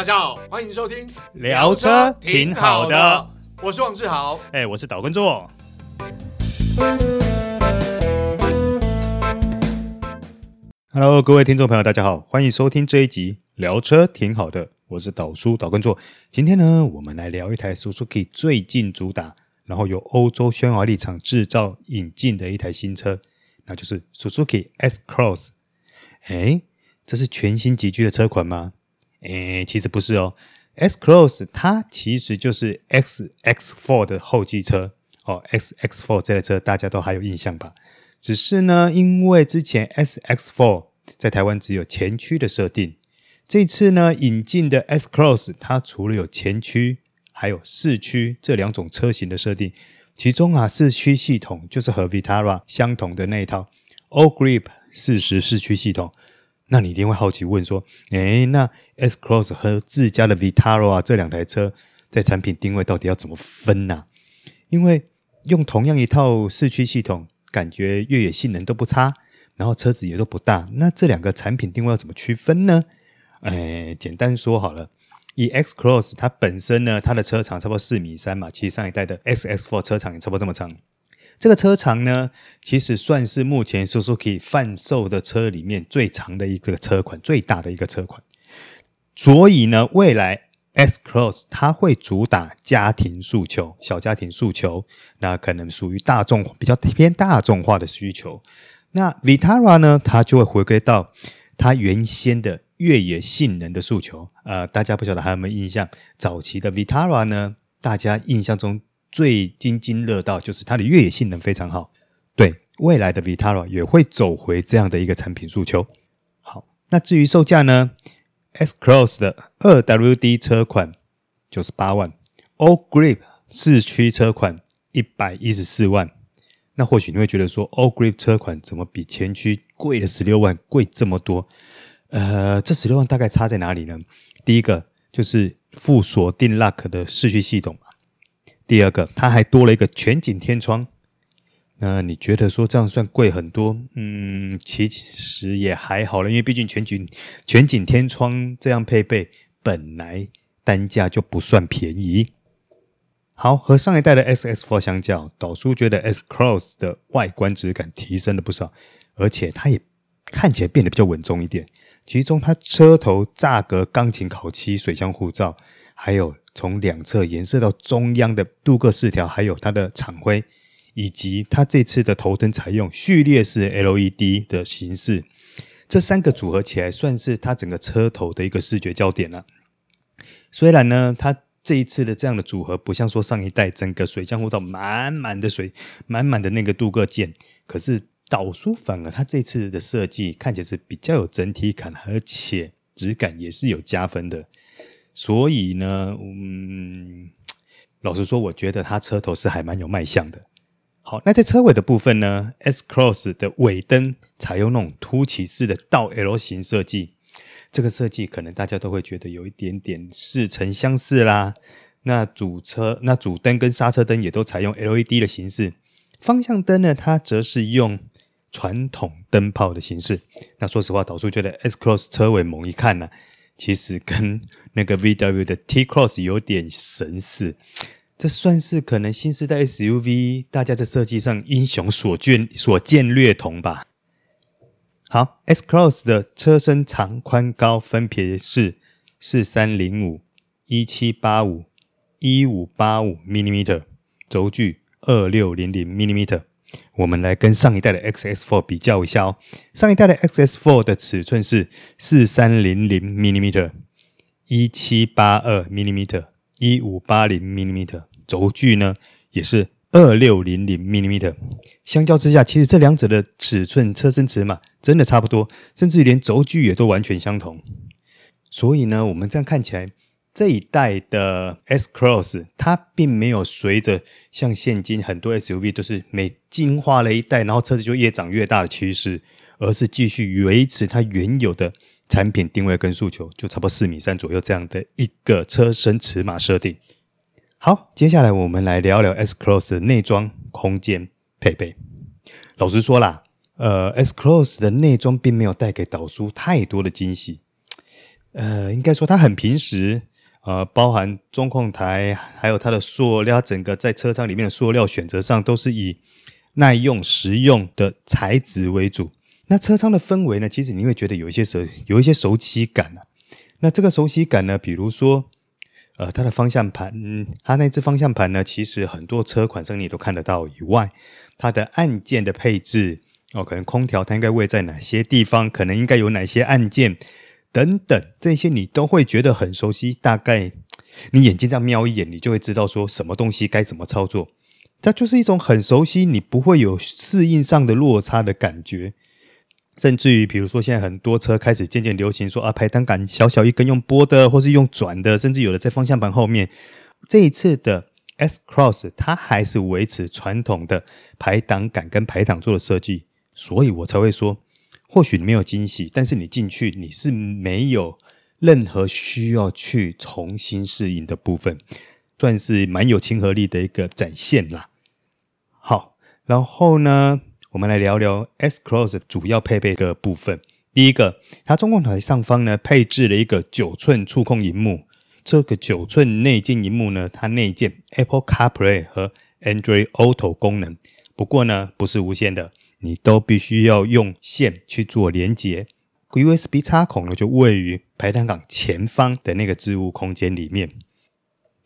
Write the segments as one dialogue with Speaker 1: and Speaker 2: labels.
Speaker 1: 大家好，欢迎收听
Speaker 2: 聊车挺好的，
Speaker 1: 我是王志豪，
Speaker 2: 哎，我是岛根座。Hello，各位听众朋友，大家好，欢迎收听这一集聊车挺好的，我是岛叔岛根座。今天呢，我们来聊一台 Suzuki 最近主打，然后由欧洲宣华力厂制造引进的一台新车，那就是 Suzuki S-Cross。哎，这是全新级距的车款吗？诶，其实不是哦。S-Cross 它其实就是 XX4 的后继车哦。XX4 这台车大家都还有印象吧？只是呢，因为之前 SX4 在台湾只有前驱的设定，这次呢引进的 S-Cross 它除了有前驱，还有四驱这两种车型的设定。其中啊，四驱系统就是和 Vitara 相同的那一套 All Grip 四十四驱系统。那你一定会好奇问说，诶，那 S-Cross 和自家的 Vitara 啊这两台车在产品定位到底要怎么分呢？因为用同样一套四驱系统。感觉越野性能都不差，然后车子也都不大，那这两个产品定位要怎么区分呢？哎，简单说好了，以 X Cross 它本身呢，它的车长差不多四米三嘛，其实上一代的 XX4 车长也差不多这么长。这个车长呢，其实算是目前 Suzuki 贩售的车里面最长的一个车款，最大的一个车款。所以呢，未来。S-Cross 它会主打家庭诉求，小家庭诉求，那可能属于大众比较偏大众化的需求。那 Vitara 呢，它就会回归到它原先的越野性能的诉求。呃，大家不晓得还有没有印象？早期的 Vitara 呢，大家印象中最津津乐道就是它的越野性能非常好。对，未来的 Vitara 也会走回这样的一个产品诉求。好，那至于售价呢？S-Cross 的二 WD 车款九十八万，All Grip 四驱车款一百一十四万。那或许你会觉得说，All Grip 车款怎么比前驱贵了十六万，贵这么多？呃，这十六万大概差在哪里呢？第一个就是附锁定 Lock 的四驱系统，第二个它还多了一个全景天窗。那你觉得说这样算贵很多？嗯，其实也还好了，因为毕竟全景全景天窗这样配备本来单价就不算便宜。好，和上一代的 S S Four 相较，导叔觉得 S Cross 的外观质感提升了不少，而且它也看起来变得比较稳重一点。其中它车头栅格钢琴烤漆水箱护罩，还有从两侧延伸到中央的镀铬饰条，还有它的厂徽。以及它这次的头灯采用序列式 LED 的形式，这三个组合起来算是它整个车头的一个视觉焦点了。虽然呢，它这一次的这样的组合不像说上一代整个水箱护罩满满的水，满满的那个镀铬件，可是导叔反而它这次的设计看起来是比较有整体感，而且质感也是有加分的。所以呢，嗯，老实说，我觉得它车头是还蛮有卖相的。好，那在车尾的部分呢，S-Cross 的尾灯采用那种凸起式的倒 L 型设计，这个设计可能大家都会觉得有一点点似曾相识啦。那主车那主灯跟刹车灯也都采用 LED 的形式，方向灯呢，它则是用传统灯泡的形式。那说实话，导叔觉得 S-Cross 车尾猛一看呢、其实跟那个 VW 的 T-Cross 有点神似。这算是可能新时代 SUV，大家在设计上英雄所见所见略同吧。好，S-Cross 的车身长宽高分别是四三零五、一七八五、一五八五 minimeter 轴距二六零零 minimeter。我们来跟上一代的 XS4 比较一下哦。上一代的 XS4 的尺寸是四三零零 mm、一七八二 mm、一五八零 mm。轴距呢也是二六零零 mm，相较之下，其实这两者的尺寸、车身尺码真的差不多，甚至连轴距也都完全相同。所以呢，我们这样看起来，这一代的 S-Cross 它并没有随着像现今很多 SUV 都是每进化了一代，然后车子就越长越大的趋势，而是继续维持它原有的产品定位跟诉求，就差不多四米三左右这样的一个车身尺码设定。好，接下来我们来聊聊 S-Cross 的内装空间配备。老实说啦，呃，S-Cross 的内装并没有带给导叔太多的惊喜。呃，应该说它很平实，呃，包含中控台，还有它的塑料，整个在车舱里面的塑料选择上都是以耐用、实用的材质为主。那车舱的氛围呢，其实你会觉得有一些熟，有一些熟悉感啊。那这个熟悉感呢，比如说，呃，它的方向盘，嗯，它那只方向盘呢，其实很多车款上你都看得到以外，它的按键的配置。哦，可能空调它应该位在哪些地方？可能应该有哪些按键等等，这些你都会觉得很熟悉。大概你眼睛这样瞄一眼，你就会知道说什么东西该怎么操作。它就是一种很熟悉，你不会有适应上的落差的感觉。甚至于，比如说现在很多车开始渐渐流行说啊，排挡杆小小一根用拨的，或是用转的，甚至有的在方向盘后面。这一次的 S Cross 它还是维持传统的排挡杆跟排挡座的设计。所以我才会说，或许你没有惊喜，但是你进去你是没有任何需要去重新适应的部分，算是蛮有亲和力的一个展现啦。好，然后呢，我们来聊聊 S Cross 主要配备的部分。第一个，它中控台上方呢配置了一个九寸触控荧幕，这个九寸内建荧幕呢，它内建 Apple CarPlay 和 Android Auto 功能，不过呢，不是无线的。你都必须要用线去做连接，USB 插孔呢就位于排挡杆前方的那个置物空间里面。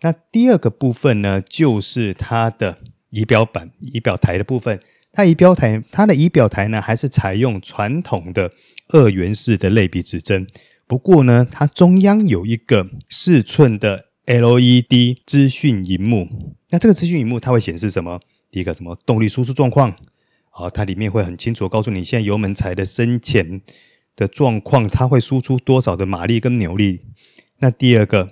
Speaker 2: 那第二个部分呢，就是它的仪表板、仪表台的部分。它仪表台，它的仪表台呢，还是采用传统的二元式的类比指针。不过呢，它中央有一个四寸的 LED 资讯荧幕。那这个资讯荧幕它会显示什么？第一个什么动力输出状况。好，它里面会很清楚告诉你现在油门踩的深浅的状况，它会输出多少的马力跟扭力。那第二个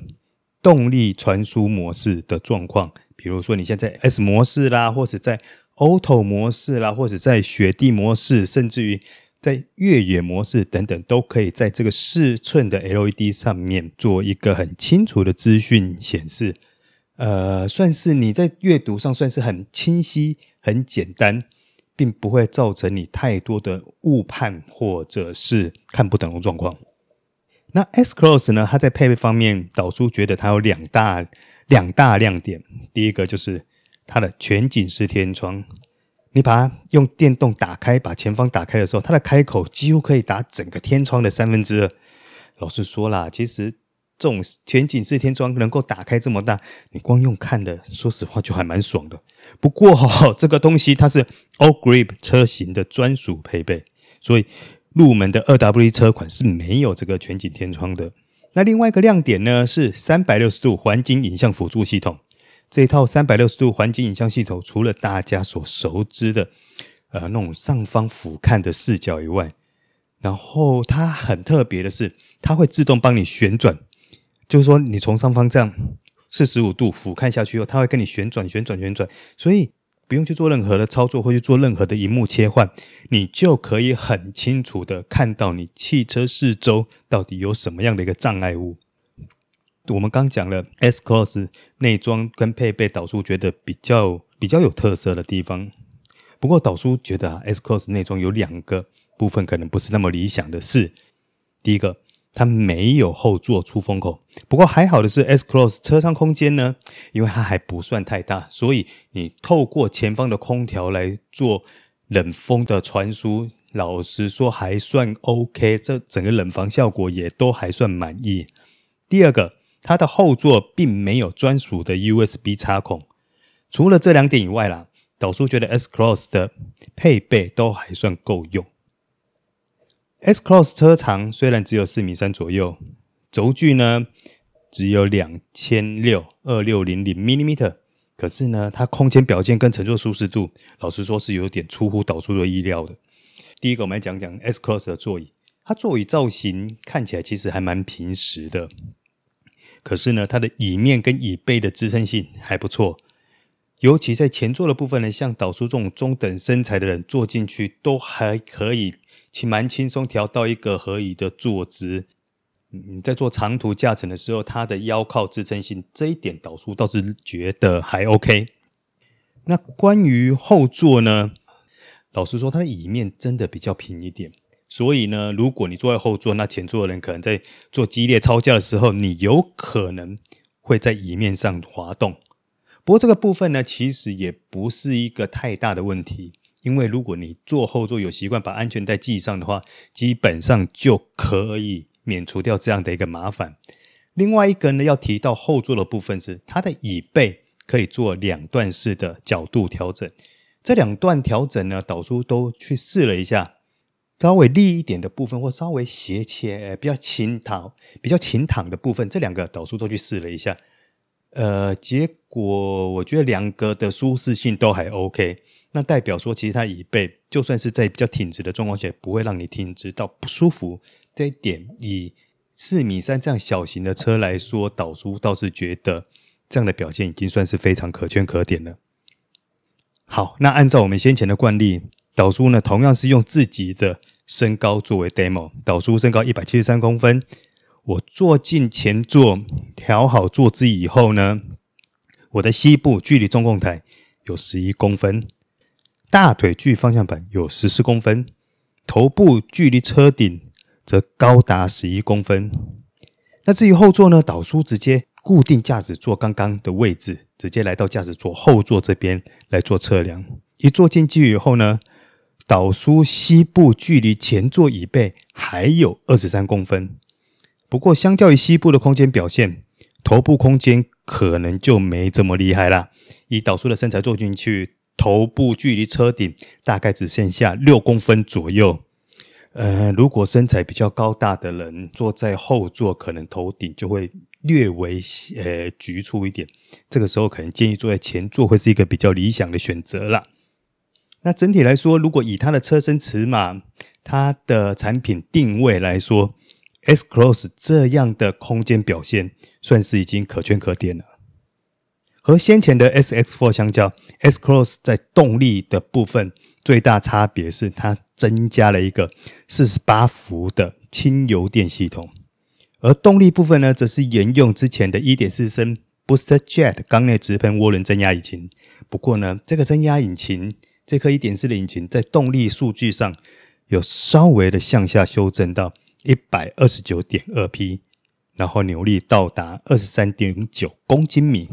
Speaker 2: 动力传输模式的状况，比如说你现在 S 模式啦，或者在 Auto 模式啦，或者在雪地模式，甚至于在越野模式等等，都可以在这个四寸的 LED 上面做一个很清楚的资讯显示。呃，算是你在阅读上算是很清晰、很简单。并不会造成你太多的误判或者是看不懂的状况。那 S Cross 呢？它在配备方面，导出觉得它有两大两大亮点。第一个就是它的全景式天窗，你把它用电动打开，把前方打开的时候，它的开口几乎可以打整个天窗的三分之二。老实说啦，其实。这种全景式天窗能够打开这么大，你光用看的，说实话就还蛮爽的。不过哈，这个东西它是 All Grip 车型的专属配备，所以入门的 2WD 车款是没有这个全景天窗的。那另外一个亮点呢，是三百六十度环景影像辅助系统。这一套三百六十度环境影像系统，除了大家所熟知的呃那种上方俯瞰的视角以外，然后它很特别的是，它会自动帮你旋转。就是说，你从上方这样四十五度俯瞰下去后，它会跟你旋转、旋转、旋转，所以不用去做任何的操作，或去做任何的荧幕切换，你就可以很清楚的看到你汽车四周到底有什么样的一个障碍物。我们刚讲了 S Cross 内装跟配备，导叔觉得比较比较有特色的地方。不过导叔觉得啊，S Cross 内装有两个部分可能不是那么理想的是，第一个。它没有后座出风口，不过还好的是，S Cross 车舱空间呢，因为它还不算太大，所以你透过前方的空调来做冷风的传输，老实说还算 OK，这整个冷房效果也都还算满意。第二个，它的后座并没有专属的 USB 插孔，除了这两点以外啦，导叔觉得 S Cross 的配备都还算够用。S Cross 车长虽然只有四米三左右，轴距呢只有两千六二六零零 m m 可是呢，它空间表现跟乘坐舒适度，老实说是有点出乎导叔的意料的。第一个，我们来讲讲 S Cross 的座椅，它座椅造型看起来其实还蛮平实的，可是呢，它的椅面跟椅背的支撑性还不错，尤其在前座的部分呢，像导叔这种中等身材的人坐进去都还可以。其蛮轻松，调到一个合宜的坐姿。你在做长途驾乘的时候，它的腰靠支撑性这一点，导叔倒是觉得还 OK。那关于后座呢？老实说，它的椅面真的比较平一点，所以呢，如果你坐在后座，那前座的人可能在做激烈操驾的时候，你有可能会在椅面上滑动。不过这个部分呢，其实也不是一个太大的问题，因为如果你坐后座有习惯把安全带系上的话，基本上就可以免除掉这样的一个麻烦。另外一个呢，要提到后座的部分是它的椅背可以做两段式的角度调整。这两段调整呢，导叔都去试了一下。稍微立一点的部分，或稍微斜切，比较轻躺、比较轻躺的部分，这两个导叔都去试了一下，呃，结果我觉得两个的舒适性都还 OK。那代表说，其实它椅背就算是在比较挺直的状况下，不会让你挺直到不舒服。这一点以四米三这样小型的车来说，导叔倒是觉得这样的表现已经算是非常可圈可点了。好，那按照我们先前的惯例，导叔呢同样是用自己的。身高作为 demo，导叔身高一百七十三公分。我坐进前座，调好坐姿以后呢，我的膝部距离中控台有十一公分，大腿距方向盘有十四公分，头部距离车顶则高达十一公分。那至于后座呢，导叔直接固定驾驶座刚刚的位置，直接来到驾驶座后座这边来做测量。一坐进去以后呢，导叔膝部距离前座椅背还有二十三公分，不过相较于膝部的空间表现，头部空间可能就没这么厉害啦。以导叔的身材坐进去，头部距离车顶大概只剩下六公分左右。呃，如果身材比较高大的人坐在后座，可能头顶就会略微呃局促一点。这个时候可能建议坐在前座会是一个比较理想的选择啦。那整体来说，如果以它的车身尺码、它的产品定位来说，S-Cross 这样的空间表现算是已经可圈可点了。和先前的 SX4 相较，S-Cross 在动力的部分最大差别是它增加了一个四十八伏的轻油电系统，而动力部分呢，则是沿用之前的一点四升 Booster Jet 缸内直喷涡轮增压引擎。不过呢，这个增压引擎这颗一点四的引擎在动力数据上有稍微的向下修正到一百二十九点二匹，然后扭力到达二十三点九公斤米。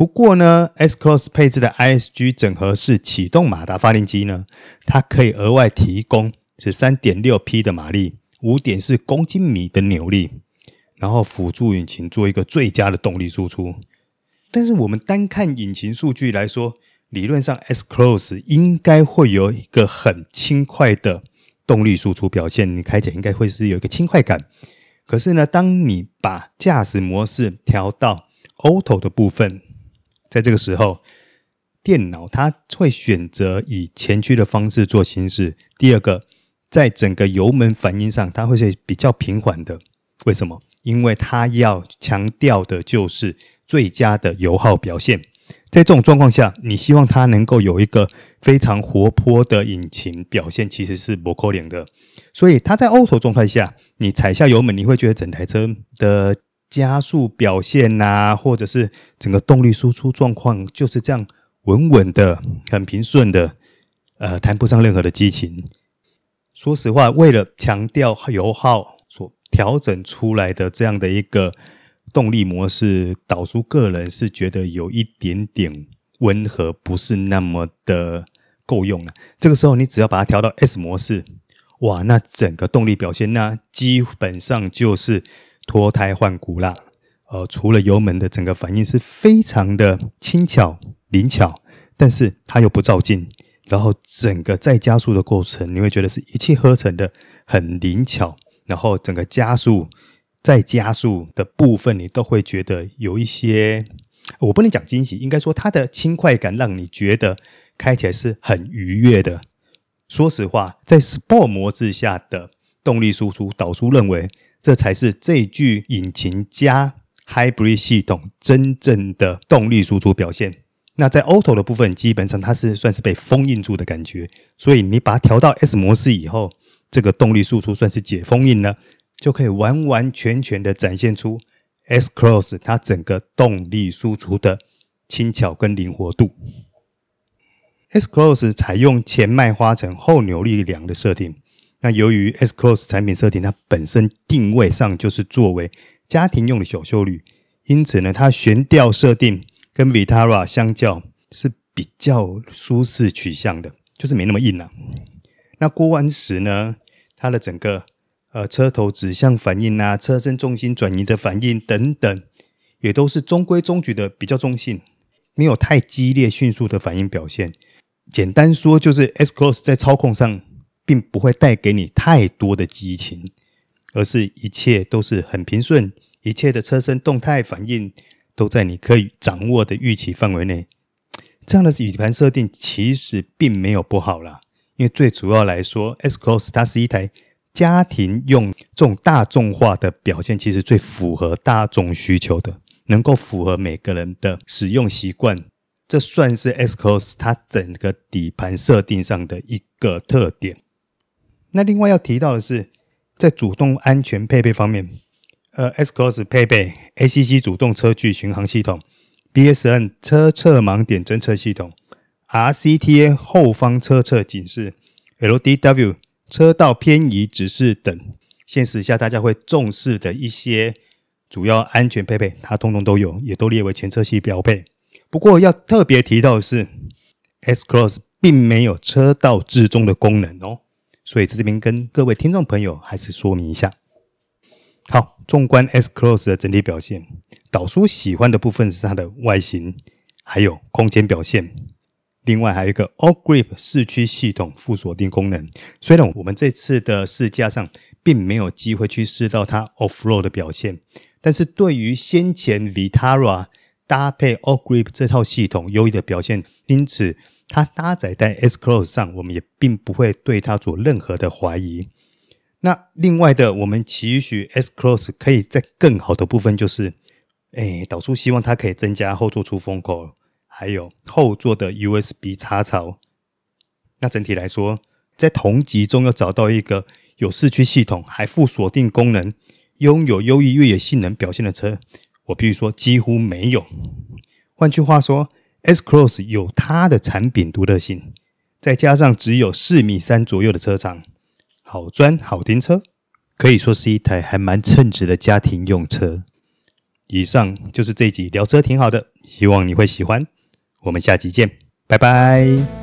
Speaker 2: 不过呢，S-Cross 配置的 ISG 整合式启动马达发电机呢，它可以额外提供是三点六匹的马力，五点四公斤米的扭力，然后辅助引擎做一个最佳的动力输出。但是我们单看引擎数据来说，理论上，S-Cross 应该会有一个很轻快的动力输出表现，你开起来应该会是有一个轻快感。可是呢，当你把驾驶模式调到 Auto 的部分，在这个时候，电脑它会选择以前驱的方式做行驶。第二个，在整个油门反应上，它会是比较平缓的。为什么？因为它要强调的就是最佳的油耗表现。在这种状况下，你希望它能够有一个非常活泼的引擎表现，其实是不可能的。所以它在 Auto 状态下，你踩下油门，你会觉得整台车的加速表现呐、啊，或者是整个动力输出状况就是这样稳稳的、很平顺的，呃，谈不上任何的激情。说实话，为了强调油耗所调整出来的这样的一个。动力模式，导出个人是觉得有一点点温和，不是那么的够用了。这个时候，你只要把它调到 S 模式，哇，那整个动力表现，那基本上就是脱胎换骨啦。呃，除了油门的整个反应是非常的轻巧灵巧，但是它又不照进，然后整个在加速的过程，你会觉得是一气呵成的，很灵巧，然后整个加速。再加速的部分，你都会觉得有一些，我不能讲惊喜，应该说它的轻快感让你觉得开起来是很愉悦的。说实话，在 Sport 模式下的动力输出，导出认为这才是这具引擎加 Hybrid 系统真正的动力输出表现。那在 Auto 的部分，基本上它是算是被封印住的感觉，所以你把它调到 S 模式以后，这个动力输出算是解封印了。就可以完完全全的展现出 S-Cross 它整个动力输出的轻巧跟灵活度。S-Cross 采用前麦花臣后扭力梁的设定，那由于 S Cross 产品设定，它本身定位上就是作为家庭用的小休旅，因此呢，它悬吊设定跟 Vitara 相较是比较舒适取向的，就是没那么硬了、啊。那过弯时呢，它的整个呃车头指向反应啊，车身重心转移的反应等等，也都是中规中矩的，比较中性，没有太激烈迅速的反应表现。简单说，就是 S Cross 在操控上。并不会带给你太多的激情，而是一切都是很平顺，一切的车身动态反应都在你可以掌握的预期范围内。这样的底盘设定其实并没有不好啦，因为最主要来说，S-Cross 它是一台家庭用这种大众化的表现，其实最符合大众需求的，能够符合每个人的使用习惯，这算是 S-Cross 它整个底盘设定上的一个特点。那另外要提到的是，在主动安全配备方面，呃，S-Cross 配备 ACC 主动车距巡航系统、BSN 车侧盲点侦测系统、RCTA 后方车侧警示、LDW 车道偏移指示等，现实下大家会重视的一些主要安全配备，它通通都有，也都列为前车系标配。不过要特别提到的是，S-Cross 并没有车道置中的功能哦。所以在这边跟各位听众朋友还是说明一下。好，纵观 S Cross 的整体表现，导叔喜欢的部分是它的外形，还有空间表现。另外还有一个 All Grip 四驱系统副锁定功能。虽然我们这次的试驾上并没有机会去试到它 Off Road 的表现，但是对于先前 Vitara 搭配 All Grip 这套系统优异的表现，因此。它搭载在 S Cross 上，我们也并不会对它做任何的怀疑。那另外的，我们期许 S Cross 可以在更好的部分，就是，哎，导出希望它可以增加后座出风口，还有后座的 USB 插槽。那整体来说，在同级中要找到一个有四驱系统，还附锁定功能，拥有优异越野性能表现的车，我必须说几乎没有。换句话说。S-Cross 有它的产品独特性，再加上只有四米三左右的车长，好钻好停车，可以说是一台还蛮称职的家庭用车。以上就是这集聊车挺好的，希望你会喜欢。我们下集见，拜拜。